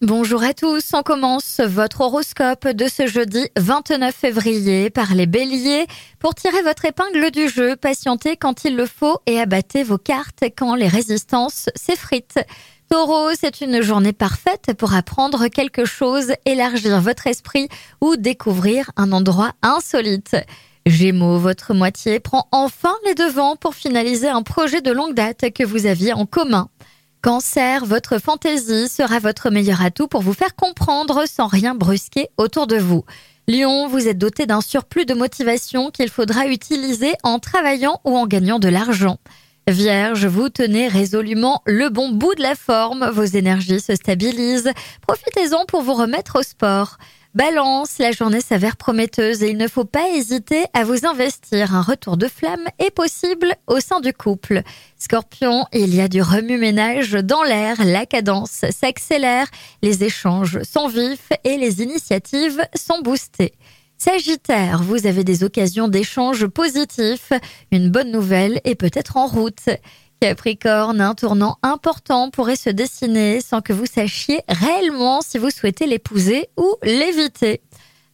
Bonjour à tous, on commence votre horoscope de ce jeudi 29 février par les béliers. Pour tirer votre épingle du jeu, patientez quand il le faut et abattez vos cartes quand les résistances s'effritent. Taureau, c'est une journée parfaite pour apprendre quelque chose, élargir votre esprit ou découvrir un endroit insolite. Gémeaux, votre moitié prend enfin les devants pour finaliser un projet de longue date que vous aviez en commun. Cancer, votre fantaisie sera votre meilleur atout pour vous faire comprendre sans rien brusquer autour de vous. Lion, vous êtes doté d'un surplus de motivation qu'il faudra utiliser en travaillant ou en gagnant de l'argent. Vierge, vous tenez résolument le bon bout de la forme, vos énergies se stabilisent, profitez-en pour vous remettre au sport. Balance, la journée s'avère prometteuse et il ne faut pas hésiter à vous investir. Un retour de flamme est possible au sein du couple. Scorpion, il y a du remue-ménage dans l'air, la cadence s'accélère, les échanges sont vifs et les initiatives sont boostées. Sagittaire, vous avez des occasions d'échanges positifs, une bonne nouvelle est peut-être en route. Capricorne, un tournant important pourrait se dessiner sans que vous sachiez réellement si vous souhaitez l'épouser ou l'éviter.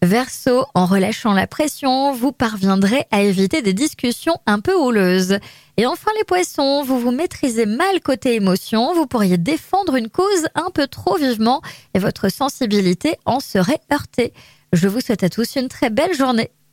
Verseau, en relâchant la pression, vous parviendrez à éviter des discussions un peu houleuses. Et enfin les poissons, vous vous maîtrisez mal côté émotion, vous pourriez défendre une cause un peu trop vivement et votre sensibilité en serait heurtée. Je vous souhaite à tous une très belle journée.